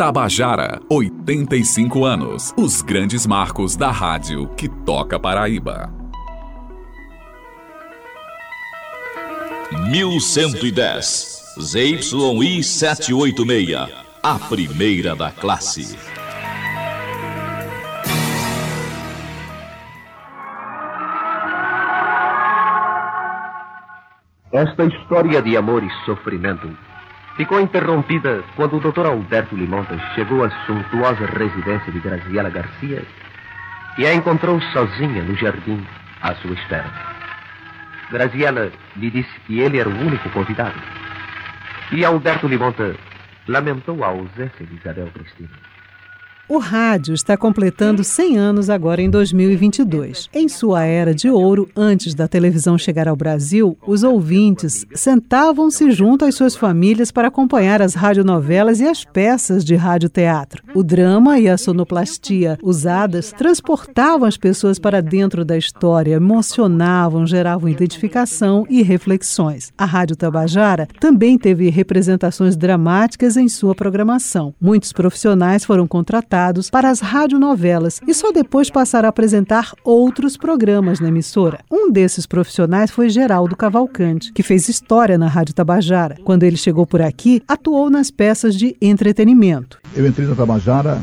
Tabajara, 85 anos. Os grandes marcos da rádio que toca Paraíba. 1110. ZYI 786. A primeira da classe. Esta história de amor e sofrimento ficou interrompida quando o Dr. Alberto Limontas chegou à suntuosa residência de Graziela Garcia e a encontrou sozinha no jardim à sua espera. Graziela lhe disse que ele era o único convidado. E Alberto Limonta lamentou a ausência de Isabel Cristina. O rádio está completando 100 anos agora em 2022. Em sua era de ouro, antes da televisão chegar ao Brasil, os ouvintes sentavam-se junto às suas famílias para acompanhar as radionovelas e as peças de radioteatro. O drama e a sonoplastia usadas transportavam as pessoas para dentro da história, emocionavam, geravam identificação e reflexões. A Rádio Tabajara também teve representações dramáticas em sua programação. Muitos profissionais foram contratados para as radionovelas e só depois passaram a apresentar outros programas na emissora. Um desses profissionais foi Geraldo Cavalcante, que fez história na Rádio Tabajara. Quando ele chegou por aqui, atuou nas peças de entretenimento. Eu entrei na Tabajara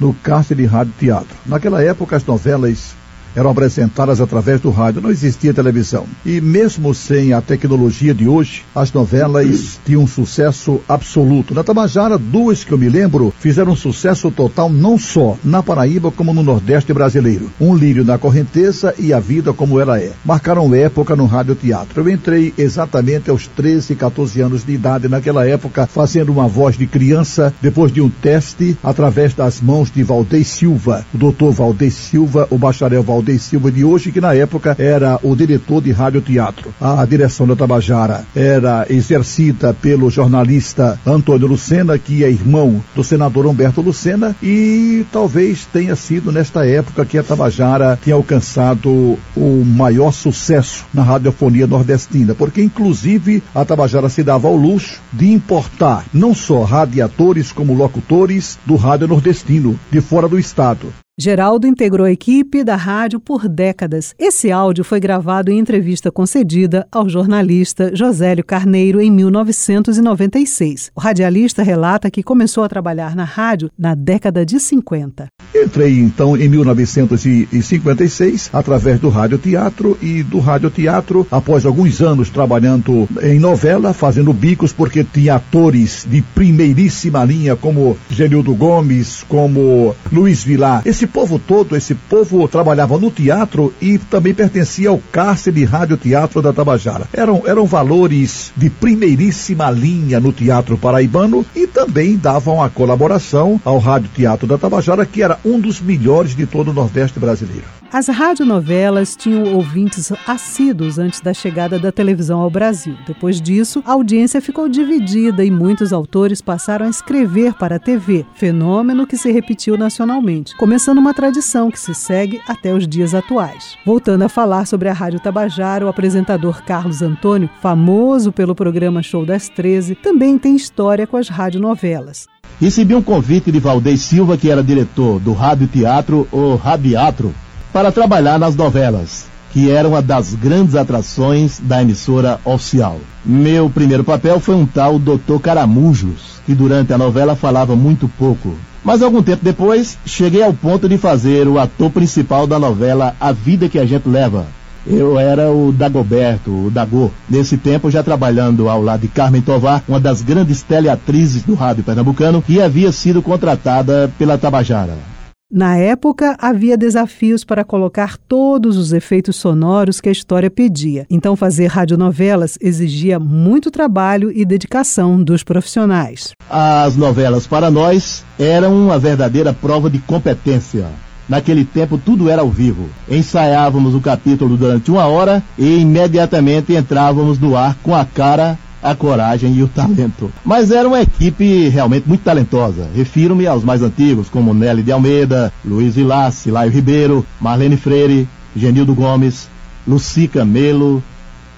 no cárcere de rádio teatro. Naquela época, as novelas eram apresentadas através do rádio, não existia televisão. E mesmo sem a tecnologia de hoje, as novelas tinham um sucesso absoluto. Na Tabajara, duas que eu me lembro fizeram um sucesso total não só na Paraíba como no Nordeste brasileiro. Um Lírio na Correnteza e A Vida Como Ela É. Marcaram época no rádio teatro. Eu entrei exatamente aos 13, 14 anos de idade naquela época, fazendo uma voz de criança, depois de um teste através das mãos de Valdez Silva, o doutor Valdez Silva, o bacharel Valdez Valdez Silva de hoje, que na época era o diretor de rádio teatro. A direção da Tabajara era exercida pelo jornalista Antônio Lucena, que é irmão do senador Humberto Lucena, e talvez tenha sido nesta época que a Tabajara tinha alcançado o maior sucesso na radiofonia nordestina, porque inclusive a Tabajara se dava ao luxo de importar não só radiadores como locutores do rádio nordestino, de fora do estado. Geraldo integrou a equipe da rádio por décadas. Esse áudio foi gravado em entrevista concedida ao jornalista Josélio Carneiro em 1996. O radialista relata que começou a trabalhar na rádio na década de 50. Entrei então em 1956 através do rádio teatro e do rádio teatro, após alguns anos trabalhando em novela, fazendo bicos, porque tinha atores de primeiríssima linha como Genildo Gomes, como Luiz Vilar. Esse povo todo, esse povo trabalhava no teatro e também pertencia ao cárcere de rádio teatro da Tabajara. Eram, eram valores de primeiríssima linha no teatro paraibano e também davam a colaboração ao rádio teatro da Tabajara, que era um dos melhores de todo o Nordeste brasileiro. As radionovelas tinham ouvintes assíduos antes da chegada da televisão ao Brasil. Depois disso, a audiência ficou dividida e muitos autores passaram a escrever para a TV, fenômeno que se repetiu nacionalmente, começando uma tradição que se segue até os dias atuais. Voltando a falar sobre a Rádio Tabajara, o apresentador Carlos Antônio, famoso pelo programa Show das 13, também tem história com as radionovelas. Recebi um convite de Valdez Silva, que era diretor do Rádio Teatro, ou Radiatro, para trabalhar nas novelas, que era uma das grandes atrações da emissora oficial. Meu primeiro papel foi um tal Dr. Caramujos, que durante a novela falava muito pouco. Mas algum tempo depois, cheguei ao ponto de fazer o ator principal da novela A Vida que a Gente Leva. Eu era o Dagoberto, o Dagô. Nesse tempo, já trabalhando ao lado de Carmen Tovar, uma das grandes teleatrizes do rádio pernambucano, que havia sido contratada pela Tabajara. Na época, havia desafios para colocar todos os efeitos sonoros que a história pedia. Então, fazer radionovelas exigia muito trabalho e dedicação dos profissionais. As novelas, para nós, eram uma verdadeira prova de competência. Naquele tempo tudo era ao vivo. Ensaiávamos o capítulo durante uma hora e imediatamente entrávamos no ar com a cara a coragem e o talento. Mas era uma equipe realmente muito talentosa. Refiro-me aos mais antigos, como Nelly de Almeida, Luiz Vilas, Silaio Ribeiro, Marlene Freire, Genildo Gomes, Luci Camelo,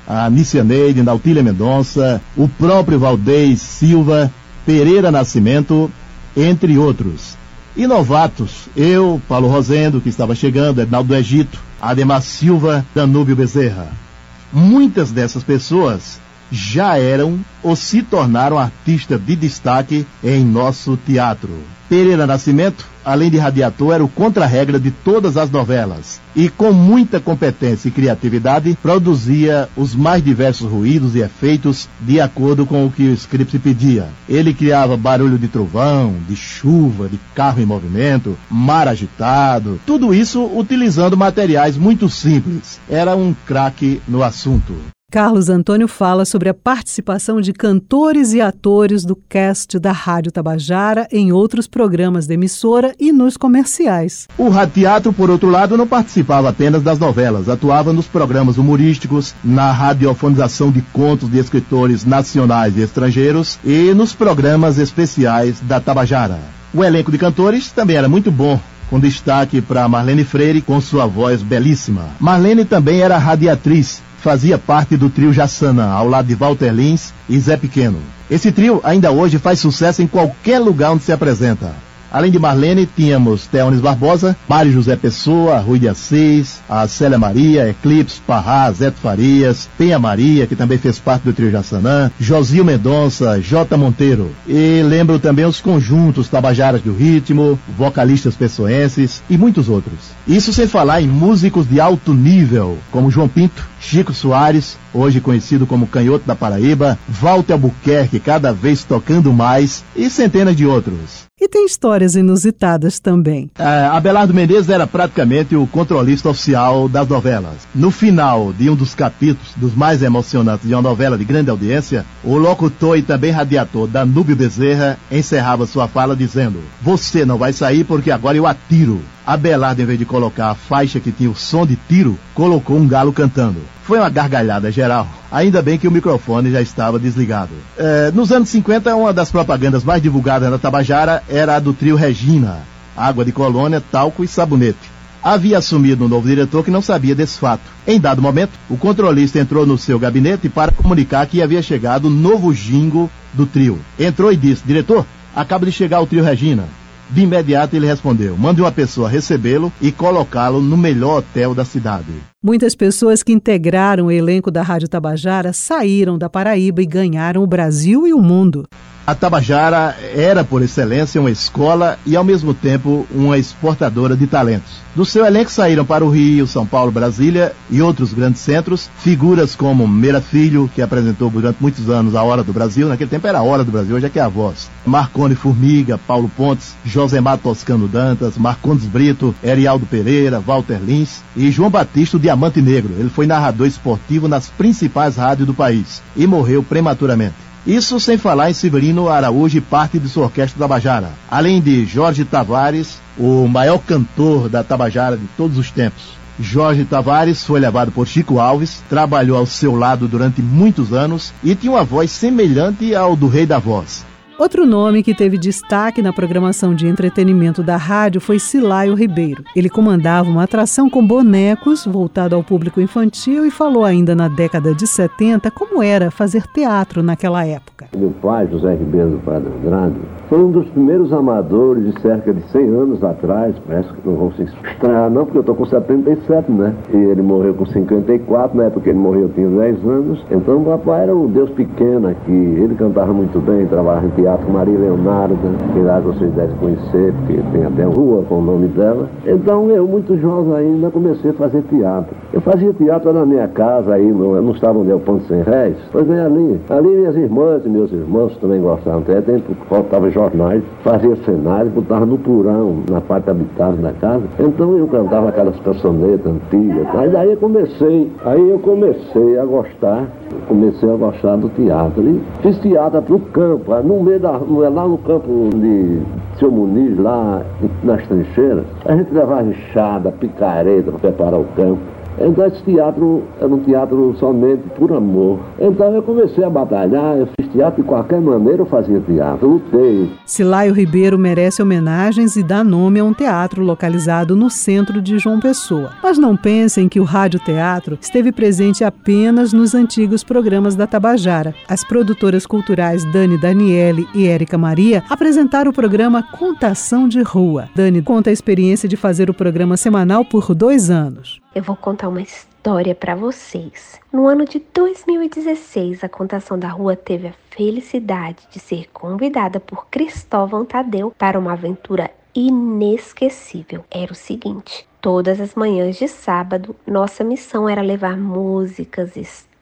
a Nícia Neide, Nautília Mendonça, o próprio Valdez Silva, Pereira Nascimento entre outros. E novatos, eu, Paulo Rosendo, que estava chegando, Ednaldo do Egito, Ademar Silva, Danúbio Bezerra. Muitas dessas pessoas já eram ou se tornaram artistas de destaque em nosso teatro. Pereira Nascimento, além de radiator, era o contra-regra de todas as novelas e, com muita competência e criatividade, produzia os mais diversos ruídos e efeitos de acordo com o que o script pedia. Ele criava barulho de trovão, de chuva, de carro em movimento, mar agitado, tudo isso utilizando materiais muito simples. Era um craque no assunto. Carlos Antônio fala sobre a participação de cantores e atores do cast da Rádio Tabajara em outros programas da emissora e nos comerciais. O Teatro, por outro lado, não participava apenas das novelas, atuava nos programas humorísticos, na radiofonização de contos de escritores nacionais e estrangeiros e nos programas especiais da Tabajara. O elenco de cantores também era muito bom, com destaque para Marlene Freire com sua voz belíssima. Marlene também era radiatriz fazia parte do trio Jassana, ao lado de Walter Lins e Zé Pequeno. Esse trio ainda hoje faz sucesso em qualquer lugar onde se apresenta. Além de Marlene, tínhamos Teones Barbosa, Mário José Pessoa, Rui de Assis, a Célia Maria, Eclipse, Parrá, Zeto Farias, Penha Maria, que também fez parte do trio Jassanã, Josil Mendonça, J. Monteiro. E lembro também os conjuntos Tabajaras do Ritmo, vocalistas pessoenses e muitos outros. Isso sem falar em músicos de alto nível, como João Pinto, Chico Soares, hoje conhecido como Canhoto da Paraíba, Walter Albuquerque, cada vez tocando mais, e centenas de outros. E tem histórias inusitadas também. É, Abelardo Menezes era praticamente o controlista oficial das novelas. No final de um dos capítulos, dos mais emocionantes de uma novela de grande audiência, o locutor e também radiator Danúbio Bezerra encerrava sua fala dizendo: Você não vai sair porque agora eu atiro. Abelardo, em vez de colocar a faixa que tinha o som de tiro, colocou um galo cantando. Foi uma gargalhada geral. Ainda bem que o microfone já estava desligado. É, nos anos 50, uma das propagandas mais divulgadas na Tabajara era a do trio Regina. Água de colônia, talco e sabonete. Havia assumido um novo diretor que não sabia desse fato. Em dado momento, o controlista entrou no seu gabinete para comunicar que havia chegado o novo jingo do trio. Entrou e disse: Diretor, acaba de chegar o trio Regina. De imediato ele respondeu: mande uma pessoa recebê-lo e colocá-lo no melhor hotel da cidade. Muitas pessoas que integraram o elenco da Rádio Tabajara saíram da Paraíba e ganharam o Brasil e o mundo. A Tabajara era, por excelência, uma escola e, ao mesmo tempo, uma exportadora de talentos. Do seu elenco saíram para o Rio, São Paulo, Brasília e outros grandes centros figuras como Meira Filho, que apresentou durante muitos anos a Hora do Brasil, naquele tempo era a Hora do Brasil, hoje é que é a voz. Marcone Formiga, Paulo Pontes, Josemar Toscano Dantas, Marcondes Brito, Erialdo Pereira, Walter Lins e João Batista, o Diamante Negro. Ele foi narrador esportivo nas principais rádios do país e morreu prematuramente. Isso sem falar em Severino Araújo e parte de sua orquestra Tabajara. Além de Jorge Tavares, o maior cantor da Tabajara de todos os tempos. Jorge Tavares foi levado por Chico Alves, trabalhou ao seu lado durante muitos anos e tinha uma voz semelhante ao do Rei da Voz. Outro nome que teve destaque na programação de entretenimento da rádio foi Silaio Ribeiro. Ele comandava uma atração com bonecos voltado ao público infantil e falou ainda na década de 70 como era fazer teatro naquela época. Meu pai, José Ribeiro do Padre Andrade, foi um dos primeiros amadores de cerca de 100 anos atrás, parece que não vão se estranhar não, porque eu estou com 77, né? E ele morreu com 54, na época que ele morreu eu tinha 10 anos. Então o papai era um Deus pequeno aqui, ele cantava muito bem, trabalhava em teatro Maria Leonardo, que lá vocês devem conhecer, porque tem até rua com o nome dela. Então eu, muito jovem ainda, comecei a fazer teatro. Eu fazia teatro na minha casa aí, não, não estava onde é o Ponto Sem Réis, pois bem ali. Ali minhas irmãs e meus irmãos também gostavam, até dentro faltava jornais, fazia cenário, botava no porão, na parte habitada da casa. Então eu cantava aquelas cançonetas antigas. Aí daí eu comecei, aí eu comecei a gostar, comecei a gostar do teatro. E fiz teatro pro campo, no meio da, lá no campo de seu Muniz, lá nas trincheiras, a gente levava enxada, picareta para preparar o campo. Então esse teatro era um teatro somente por amor. Então eu comecei a batalhar, eu fiz teatro de qualquer maneira, eu fazia teatro, lutei. Silaio Ribeiro merece homenagens e dá nome a um teatro localizado no centro de João Pessoa. Mas não pensem que o rádio teatro esteve presente apenas nos antigos programas da Tabajara. As produtoras culturais Dani Daniele e Érica Maria apresentaram o programa Contação de Rua. Dani conta a experiência de fazer o programa semanal por dois anos. Eu vou contar uma história para vocês. No ano de 2016, a Contação da Rua teve a felicidade de ser convidada por Cristóvão Tadeu para uma aventura inesquecível. Era o seguinte: todas as manhãs de sábado, nossa missão era levar músicas, histórias,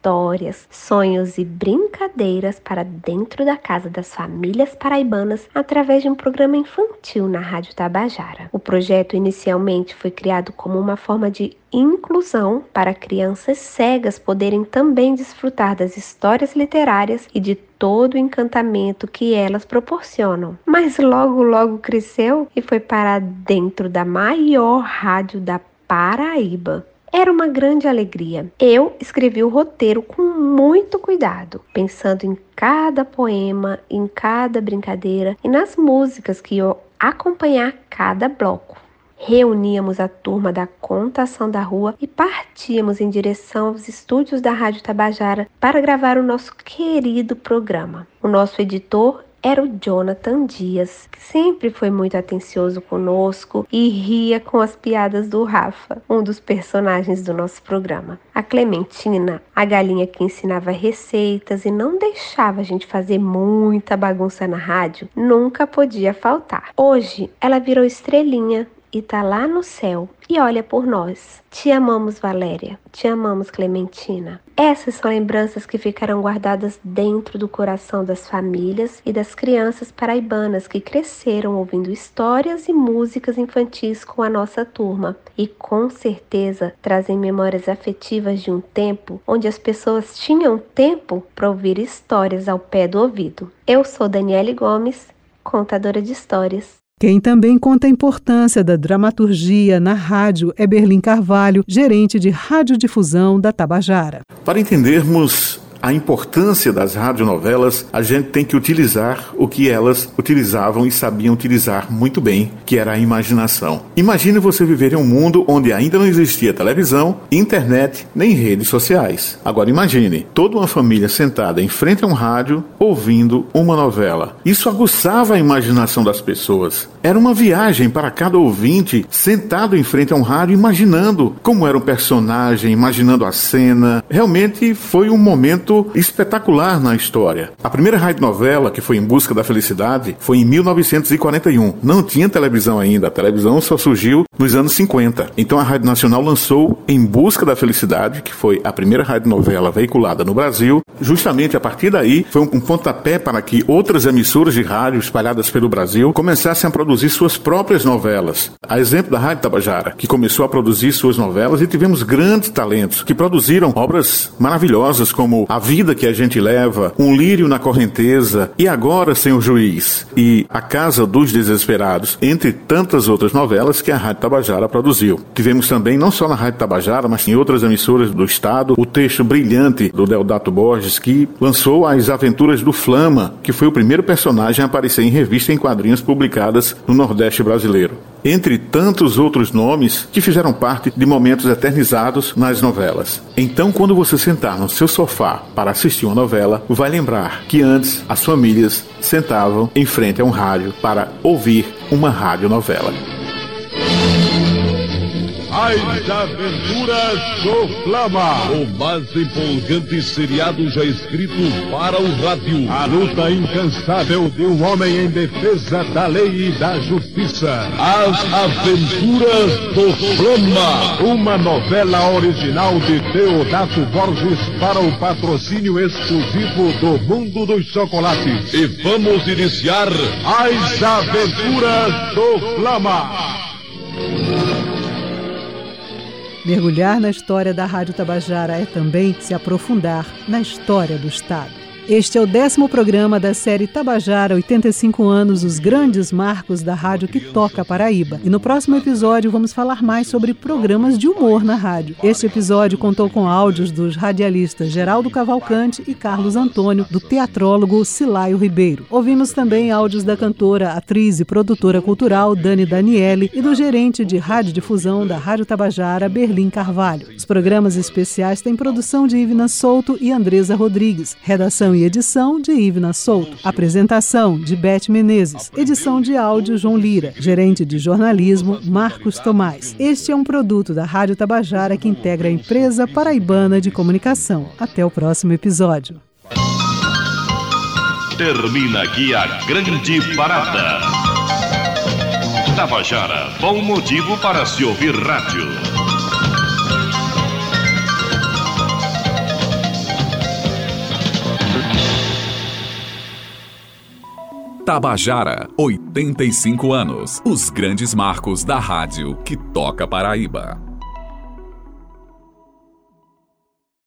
sonhos e brincadeiras para dentro da casa das famílias paraibanas através de um programa infantil na Rádio Tabajara. O projeto inicialmente foi criado como uma forma de inclusão para crianças cegas poderem também desfrutar das histórias literárias e de todo o encantamento que elas proporcionam. Mas logo, logo cresceu e foi para dentro da maior rádio da Paraíba. Era uma grande alegria. Eu escrevi o roteiro com muito cuidado, pensando em cada poema, em cada brincadeira e nas músicas que iam acompanhar cada bloco. Reuníamos a turma da contação da rua e partíamos em direção aos estúdios da Rádio Tabajara para gravar o nosso querido programa. O nosso editor era o Jonathan Dias, que sempre foi muito atencioso conosco e ria com as piadas do Rafa, um dos personagens do nosso programa. A Clementina, a galinha que ensinava receitas e não deixava a gente fazer muita bagunça na rádio, nunca podia faltar. Hoje, ela virou estrelinha e tá lá no céu e olha por nós. Te amamos, Valéria. Te amamos, Clementina. Essas são lembranças que ficarão guardadas dentro do coração das famílias e das crianças paraibanas que cresceram ouvindo histórias e músicas infantis com a nossa turma e com certeza trazem memórias afetivas de um tempo onde as pessoas tinham tempo para ouvir histórias ao pé do ouvido. Eu sou Daniele Gomes, contadora de histórias. Quem também conta a importância da dramaturgia na rádio é Berlim Carvalho, gerente de radiodifusão da Tabajara. Para entendermos a importância das radionovelas, a gente tem que utilizar o que elas utilizavam e sabiam utilizar muito bem, que era a imaginação. Imagine você viver em um mundo onde ainda não existia televisão, internet, nem redes sociais. Agora imagine toda uma família sentada em frente a um rádio ouvindo uma novela. Isso aguçava a imaginação das pessoas. Era uma viagem para cada ouvinte sentado em frente a um rádio imaginando como era um personagem, imaginando a cena. Realmente foi um momento espetacular na história. A primeira novela que foi Em Busca da Felicidade, foi em 1941. Não tinha televisão ainda, a televisão só surgiu nos anos 50. Então a Rádio Nacional lançou Em Busca da Felicidade, que foi a primeira novela veiculada no Brasil. Justamente a partir daí, foi um pontapé para que outras emissoras de rádio espalhadas pelo Brasil começassem a produzir suas próprias novelas. A exemplo da Rádio Tabajara, que começou a produzir suas novelas e tivemos grandes talentos que produziram obras maravilhosas como A vida que a gente leva, Um lírio na correnteza e agora sem o juiz e A Casa dos Desesperados, entre tantas outras novelas que a Rádio Tabajara produziu. Tivemos também, não só na Rádio Tabajara, mas em outras emissoras do estado, o texto brilhante do Deodato Borges, que lançou As Aventuras do Flama, que foi o primeiro personagem a aparecer em revista em quadrinhos publicadas no Nordeste brasileiro entre tantos outros nomes que fizeram parte de momentos eternizados nas novelas. Então, quando você sentar no seu sofá para assistir uma novela, vai lembrar que antes as famílias sentavam em frente a um rádio para ouvir uma radionovela. As Aventuras do Flama. O mais empolgante seriado já escrito para o rádio. A luta incansável de um homem em defesa da lei e da justiça. As Aventuras do Flama. Uma novela original de Deodato Borges para o patrocínio exclusivo do Mundo dos Chocolates. E vamos iniciar As Aventuras do Flama. Mergulhar na história da Rádio Tabajara é também se aprofundar na história do Estado. Este é o décimo programa da série Tabajara 85 anos, os grandes marcos da rádio que toca Paraíba. E no próximo episódio vamos falar mais sobre programas de humor na rádio. Este episódio contou com áudios dos radialistas Geraldo Cavalcante e Carlos Antônio, do teatrólogo Silaio Ribeiro. Ouvimos também áudios da cantora, atriz e produtora cultural Dani Daniele e do gerente de radiodifusão da Rádio Tabajara, Berlim Carvalho. Os programas especiais têm produção de Ivna Souto e Andresa Rodrigues, redação e edição de Ivna Souto. Apresentação de Beth Menezes. Edição de áudio João Lira. Gerente de jornalismo Marcos Tomás. Este é um produto da Rádio Tabajara que integra a empresa paraibana de comunicação. Até o próximo episódio. Termina aqui a grande parada. Tabajara, bom motivo para se ouvir rádio. Tabajara, 85 anos. Os grandes marcos da rádio que toca Paraíba.